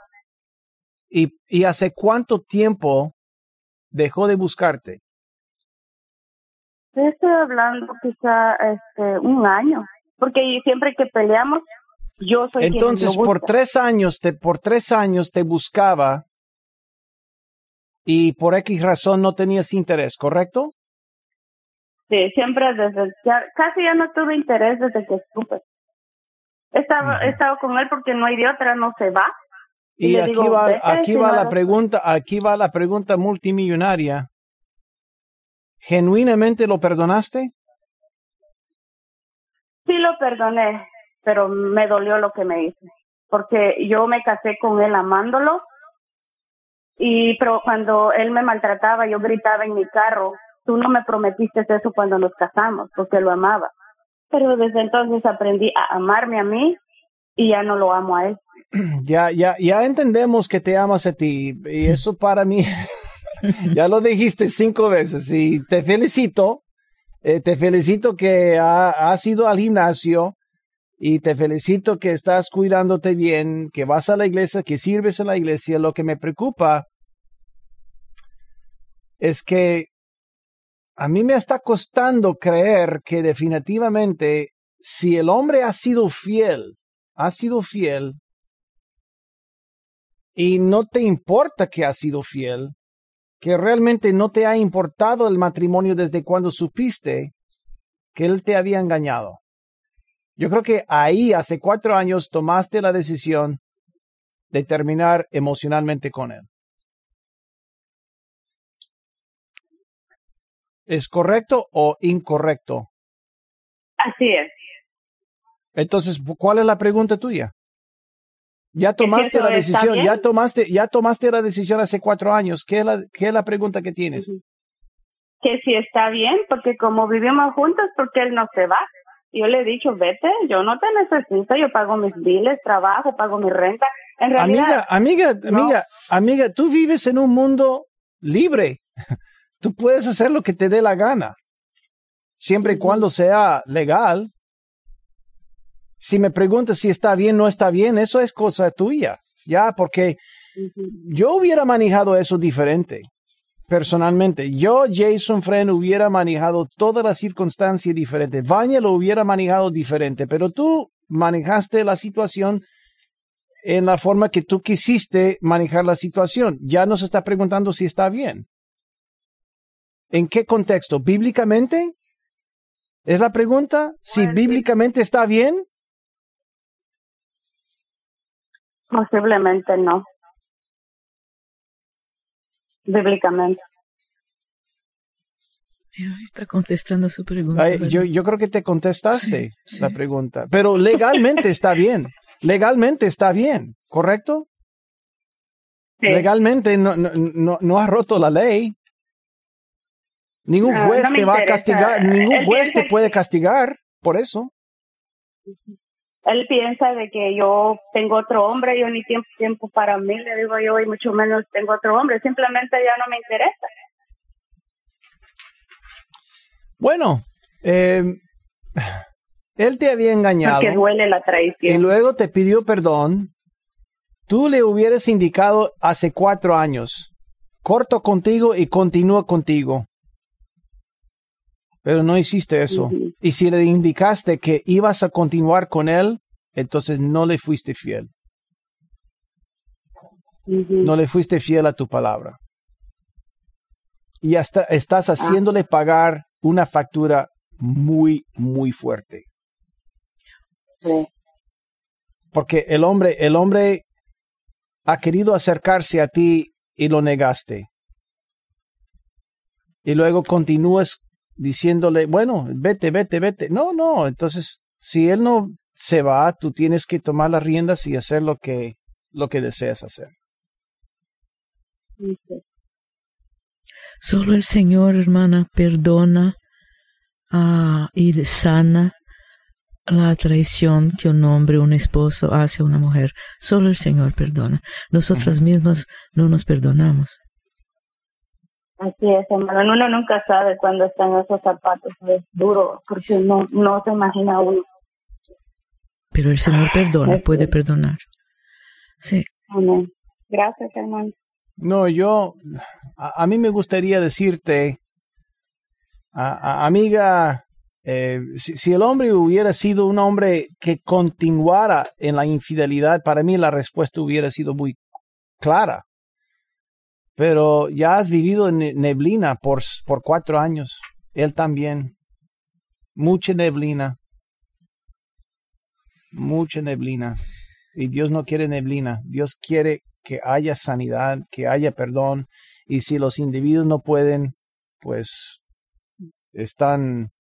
¿Y, y hace cuánto tiempo dejó de buscarte? Estoy hablando quizá este, un año, porque siempre que peleamos, yo soy Entonces, por tres años, te, por tres años te buscaba y por X razón no tenías interés, ¿correcto? Sí, siempre desde, ya, casi ya no tuve interés desde que estuve. Estaba, he estado con él porque no hay de otra, no se va. Y, aquí va, aquí va la pregunta, aquí va la pregunta multimillonaria. ¿Genuinamente lo perdonaste? Sí lo perdoné, pero me dolió lo que me hice, porque yo me casé con él amándolo y pero cuando él me maltrataba, yo gritaba en mi carro, tú no me prometiste eso cuando nos casamos, porque lo amaba. Pero desde entonces aprendí a amarme a mí y ya no lo amo a él. ya, ya, ya entendemos que te amas a ti y eso para mí, ya lo dijiste cinco veces y te felicito, eh, te felicito que has ido al gimnasio y te felicito que estás cuidándote bien, que vas a la iglesia, que sirves en la iglesia. Lo que me preocupa es que a mí me está costando creer que definitivamente si el hombre ha sido fiel, ha sido fiel, y no te importa que ha sido fiel, que realmente no te ha importado el matrimonio desde cuando supiste que él te había engañado. Yo creo que ahí, hace cuatro años, tomaste la decisión de terminar emocionalmente con él. ¿Es correcto o incorrecto? Así es. Entonces, ¿cuál es la pregunta tuya? Ya tomaste la decisión, ya tomaste, ya tomaste la decisión hace cuatro años. ¿Qué es la, qué es la pregunta que tienes? Que si está bien, porque como vivimos juntos, porque él no se va. Yo le he dicho, vete, yo no te necesito, yo pago mis biles, trabajo, pago mi renta. En realidad, amiga, amiga, amiga, amiga, tú vives en un mundo libre. Tú puedes hacer lo que te dé la gana, siempre y cuando sea legal. Si me preguntas si está bien o no está bien, eso es cosa tuya, ya, porque yo hubiera manejado eso diferente, personalmente. Yo, Jason Friend, hubiera manejado todas las circunstancias diferentes. Vanya lo hubiera manejado diferente, pero tú manejaste la situación en la forma que tú quisiste manejar la situación. Ya nos está preguntando si está bien. ¿En qué contexto? ¿Bíblicamente? ¿Es la pregunta? Si bíblicamente está bien. Posiblemente no. Bíblicamente. Está contestando su pregunta. yo, yo, creo que te contestaste la pregunta, pero legalmente está bien. Legalmente está bien, ¿correcto? Legalmente no, no, no, no ha roto la ley. Ningún juez te va a castigar, ningún juez te puede castigar por eso. Él piensa de que yo tengo otro hombre, yo ni tiempo, tiempo para mí, le digo yo, y mucho menos tengo otro hombre, simplemente ya no me interesa. Bueno, eh, él te había engañado. Porque duele la traición. Y luego te pidió perdón. Tú le hubieras indicado hace cuatro años, corto contigo y continúa contigo pero no hiciste eso. Y si le indicaste que ibas a continuar con él, entonces no le fuiste fiel. No le fuiste fiel a tu palabra. Y hasta estás ah. haciéndole pagar una factura muy, muy fuerte. Porque el hombre, el hombre ha querido acercarse a ti y lo negaste. Y luego continúas diciéndole, bueno, vete, vete, vete. No, no, entonces si él no se va, tú tienes que tomar las riendas y hacer lo que, lo que deseas hacer. Solo el Señor, hermana, perdona uh, y sana la traición que un hombre, un esposo hace a una mujer. Solo el Señor perdona. Nosotras mismas no nos perdonamos. Así es, hermano. Uno nunca sabe cuándo están esos zapatos. Es duro, porque no, no se imagina uno. Pero el Señor perdona, puede perdonar. Sí. Amén. Gracias, hermano. No, yo, a, mí me gustaría decirte, amiga, eh, si, si, el hombre hubiera sido un hombre que continuara en la infidelidad, para mí la respuesta hubiera sido muy clara pero ya has vivido en neblina por, por cuatro años. Él también. Mucha neblina. Mucha neblina. Y Dios no quiere neblina. Dios quiere que haya sanidad, que haya perdón. Y si los individuos no pueden, pues están,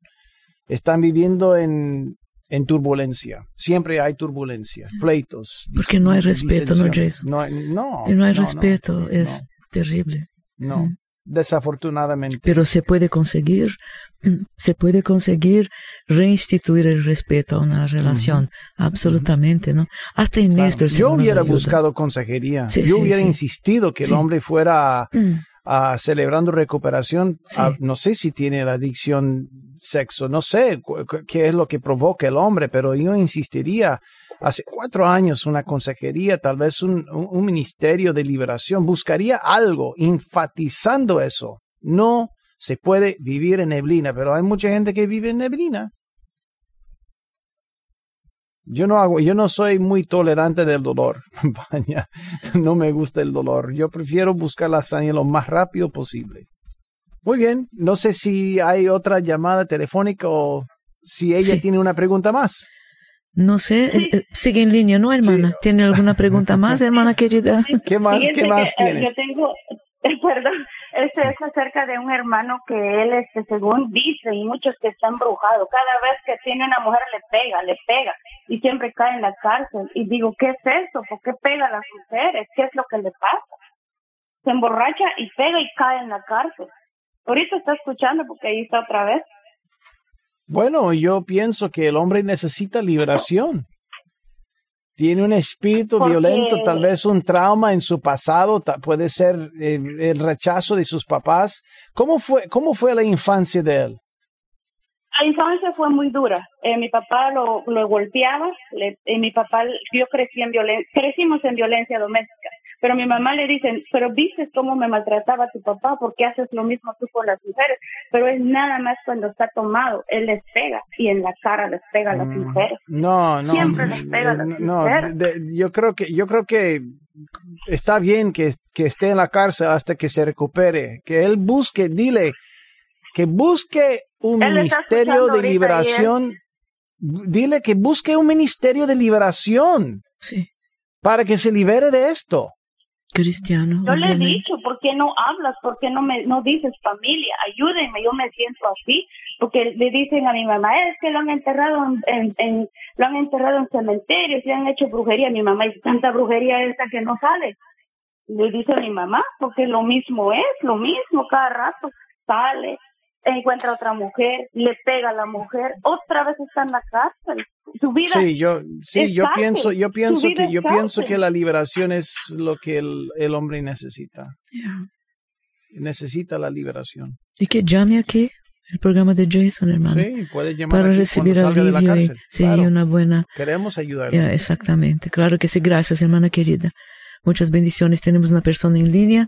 están viviendo en, en turbulencia. Siempre hay turbulencia, pleitos. Porque no hay respeto, ¿no, Jason? No, no, no hay respeto, es terrible. No. desafortunadamente. Pero se puede conseguir, se puede conseguir reinstituir el respeto a una relación, absolutamente, ¿no? Hasta en Claro. esto Yo hubiera buscado consejería. Sí, Yo sí, hubiera sí. insistido que el hombre fuera Mm, ah, celebrando recuperación. No sé si tiene la adicción sexo, no sé qué es lo que provoca el hombre, pero yo insistiría. Hace cuatro años una consejería, tal vez un, ministerio de liberación, buscaría algo enfatizando eso. No se puede vivir en neblina, pero hay mucha gente que vive en neblina. Yo no hago, yo no soy muy tolerante del dolor. No me gusta el dolor. Yo prefiero buscar la sanidad lo más rápido posible. Muy bien, no sé si hay otra llamada telefónica o si ella Sí. tiene una pregunta más. No sé, eh, eh, sigue en línea, ¿no, hermana? Sí. ¿Tiene alguna pregunta más, hermana querida? ¿Qué más, Fíjense qué más que, eh, tienes? Yo tengo, perdón, este es acerca de un hermano que él, este, según dice, y muchos que está embrujado, cada vez que tiene una mujer le pega, le pega, y siempre cae en la cárcel. Y digo, ¿qué es eso? ¿Por qué pega a las mujeres? ¿Qué es lo que le pasa? Se emborracha y pega y cae en la cárcel. Ahorita está escuchando porque ahí está otra vez. Bueno, yo pienso que el hombre necesita liberación. Tiene un espíritu Porque- violento, tal vez un trauma en su pasado, puede ser eh, el rechazo de sus papás. ¿Cómo fue, cómo fue la infancia de él? La infancia fue muy dura. Eh, mi papá lo, lo golpeaba. Le, eh, mi papá, yo crecí en violencia, crecimos en violencia doméstica. Pero mi mamá le dice, pero viste cómo me maltrataba tu papá, ¿por qué haces lo mismo tú con las mujeres? Pero es nada más cuando está tomado, él les pega y en la cara les pega a las Mm, mujeres. No, no. Siempre les pega a las no, no, mujeres. de- yo creo que yo creo que está bien que, que esté en la cárcel hasta que se recupere, que él busque, dile que busque un ministerio de liberación. Dile que busque un ministerio de liberación Sí, para que se libere de esto. Cristiano. Yo le he dicho, ¿por qué no hablas? ¿Por qué no me no dices familia? Ayúdenme, yo me siento así. Porque le dicen a mi mamá, es que lo han enterrado en, en, en- lo han enterrado en cementerios, le han hecho brujería. Mi mamá dice, tanta brujería esta que no sale. Le dice a mi mamá, porque lo mismo es, lo mismo, cada rato sale, encuentra otra mujer, le pega a la mujer, otra vez está en la cárcel. Su vida Sí, yo sí, es yo cárcel. pienso, yo pienso que yo pienso que la liberación es lo que el, el hombre necesita. Yeah. Necesita la liberación. Y que llame aquí el programa de Jason, hermano, Sí, puede llamar para recibir alivio y cárcel. sí, Claro, una buena Queremos ayudarle. Ya, exactamente, claro que sí. Gracias, hermana querida. Muchas bendiciones. Tenemos una persona en línea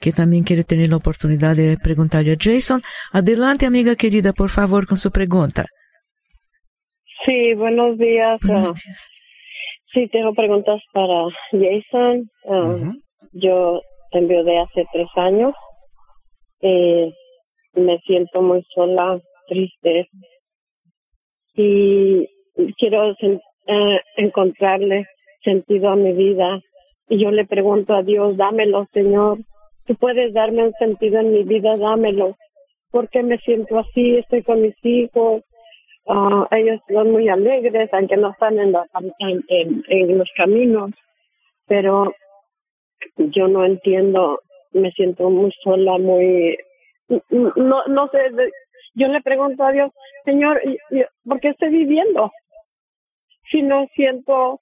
que también quiere tener la oportunidad de preguntarle a Jason. Adelante, amiga querida, por favor, con su pregunta. Sí, buenos días. Buenos Ah, días. sí, tengo preguntas para Jason. Ah. Yo te enviudé hace tres años. Eh, me siento muy sola, triste. Y quiero sen- eh, encontrarle sentido a mi vida. Y yo le pregunto a Dios, dámelo, Señor. Tú puedes darme un sentido en mi vida, dámelo. Porque me siento así, estoy con mis hijos, Ah, ellos son muy alegres, aunque no están en, la- en, los caminos, pero yo no entiendo, me siento muy sola, muy, no, no sé, yo le pregunto a Dios, Señor, ¿y- y ¿por qué estoy viviendo? Si no siento,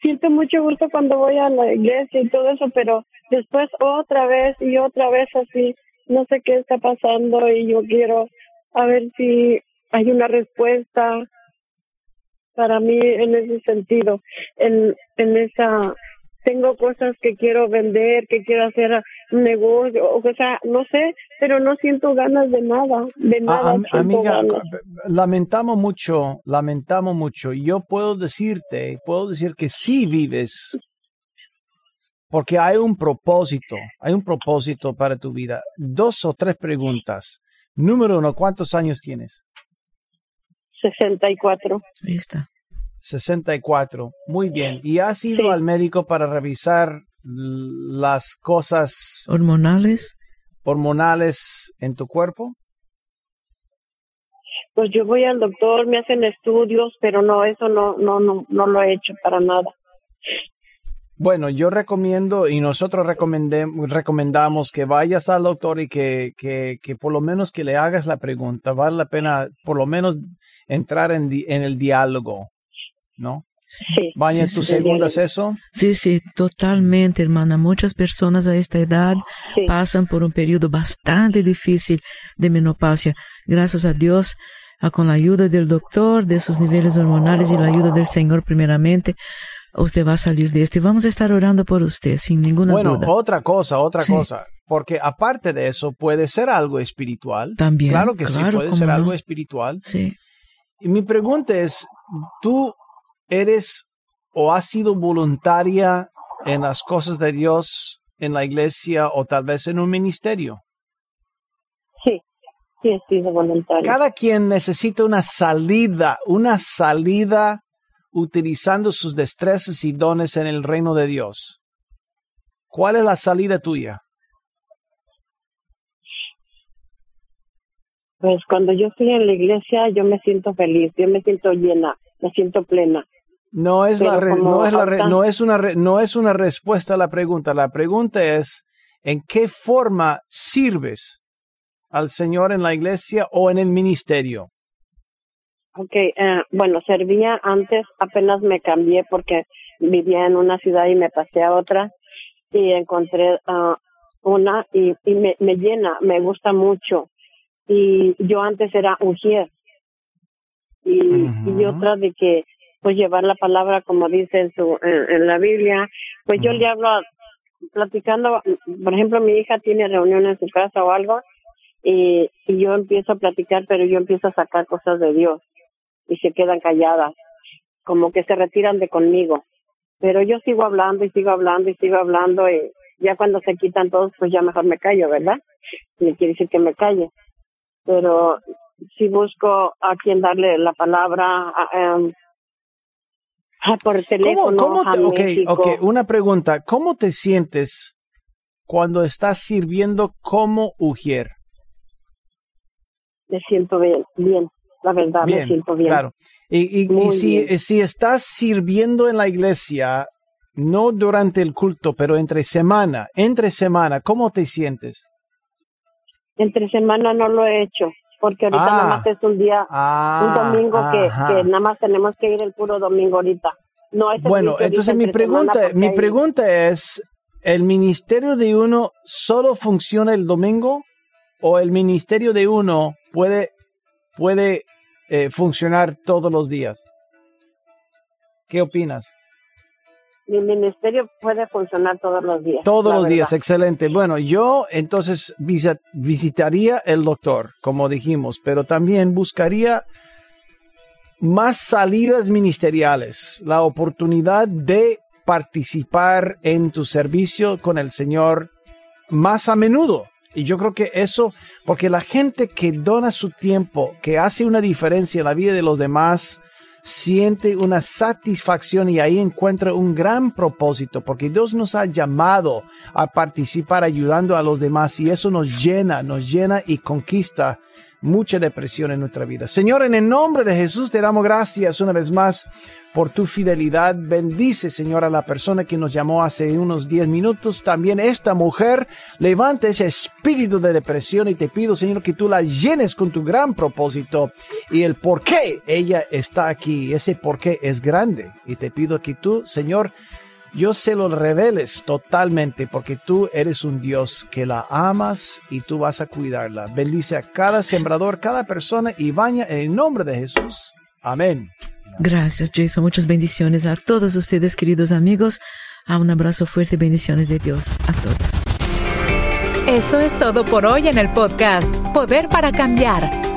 siento mucho gusto cuando voy a la iglesia y todo eso, pero después otra vez y otra vez así, no sé qué está pasando y yo quiero a ver si hay una respuesta para mí en ese sentido, en, en esa, tengo cosas que quiero vender, que quiero hacer un negocio, o sea, no sé, pero no siento ganas de nada, de nada. amiga, ganas. lamentamos mucho, lamentamos mucho. Yo puedo decirte, puedo decir que sí vives, porque hay un propósito, hay un propósito para tu vida. Dos o tres preguntas. Número uno, ¿cuántos años tienes? 64. Ahí está. 64. Muy bien. ¿Y has ido Sí. al médico para revisar las cosas Hormonales. hormonales en tu cuerpo? Pues yo voy al doctor, me hacen estudios, pero no, eso no, no, no, no lo he hecho para nada. Bueno, yo recomiendo y nosotros recomendamos que vayas al doctor y que, que, que, por lo menos que le hagas la pregunta. Vale la pena por lo menos entrar en, en el diálogo, ¿no? Sí. Vaya, Sí, ¿tu sí, segunda es eso? Sí, sí, totalmente, hermana. Muchas personas a esta edad Sí. pasan por un periodo bastante difícil de menopausia. Gracias a Dios, ah, con la ayuda del doctor, de sus niveles hormonales y la ayuda del Señor primeramente, usted va a salir de esto. Y vamos a estar orando por usted, sin ninguna Bueno, duda. otra cosa, otra Sí. cosa. Porque aparte de eso, puede ser algo espiritual. También. Claro que sí, puede ser no. algo espiritual. Sí. Y mi pregunta es, ¿tú eres o has sido voluntaria en las cosas de Dios en la iglesia o tal vez en un ministerio? Sí, sí he sido voluntaria. Cada quien necesita una salida, una salida utilizando sus destrezas y dones en el reino de Dios. ¿Cuál es la salida tuya? Pues cuando yo estoy en la iglesia, yo me siento feliz, yo me siento llena, me siento plena. No es, la re- no, es la re- no, es una re- no es una respuesta a la pregunta. La pregunta es, ¿en qué forma sirves al Señor en la iglesia o en el ministerio? Ok, eh, bueno, servía antes, apenas me cambié porque vivía en una ciudad y me pasé a otra y encontré ah, una y, y me, me llena, me gusta mucho. Y yo antes era ujier. Y, y otra de que pues llevar la palabra como dice en su en, en la Biblia, pues yo le hablo a- platicando, por ejemplo, mi hija tiene reunión en su casa o algo y, y yo empiezo a platicar, pero yo empiezo a sacar cosas de Dios y se quedan calladas, como que se retiran de conmigo. Pero yo sigo hablando y sigo hablando y sigo hablando y ya cuando se quitan todos, pues ya mejor me callo, ¿verdad? Y quiere decir que me calle. Pero si busco a quien darle la palabra a- a- por ¿Cómo, teléfono cómo a te, ok, México. ok, una pregunta. ¿Cómo te sientes cuando estás sirviendo como ujier? Me siento bien, bien, la verdad, me siento bien. Claro. Y, y- si, bien. si estás sirviendo en la iglesia, no durante el culto, pero entre semana, entre semana, ¿cómo te sientes? Entre semana no lo he hecho, porque ahorita Ah. nada más es un día, un Ah, domingo que, nada más tenemos que ir el puro domingo ahorita. No hay Bueno, entonces mi pregunta, mi hay- pregunta es, ¿el ministerio de uno solo funciona el domingo o el ministerio de uno puede, puede eh, funcionar todos los días? ¿Qué opinas? Mi ministerio puede funcionar todos los días. Todos los verdad. días, excelente. Bueno, yo entonces visitaría el doctor, como dijimos, pero también buscaría más salidas ministeriales, la oportunidad de participar en tu servicio con el Señor más a menudo. Y yo creo que eso, porque la gente que dona su tiempo, que hace una diferencia en la vida de los demás, siente una satisfacción y ahí encuentra un gran propósito, porque Dios nos ha llamado a participar ayudando a los demás y eso nos llena, nos llena y conquista mucha depresión en nuestra vida. Señor, en el nombre de Jesús te damos gracias una vez más por tu fidelidad. Bendice, Señor, a la persona que nos llamó hace unos 10 minutos. También esta mujer levanta ese espíritu de depresión y te pido, Señor, que tú la llenes con tu gran propósito y el por qué ella está aquí. Ese por qué es grande. Y te pido que tú, Señor, yo se lo reveles totalmente porque tú eres un Dios que la amas y tú vas a cuidarla. Bendice a cada sembrador, cada persona y baña en el nombre de Jesús. Amén. Gracias, Jason. Muchas bendiciones a todos ustedes, queridos amigos. A un abrazo fuerte y bendiciones de Dios a todos. Esto es todo por hoy en el podcast Poder para Cambiar.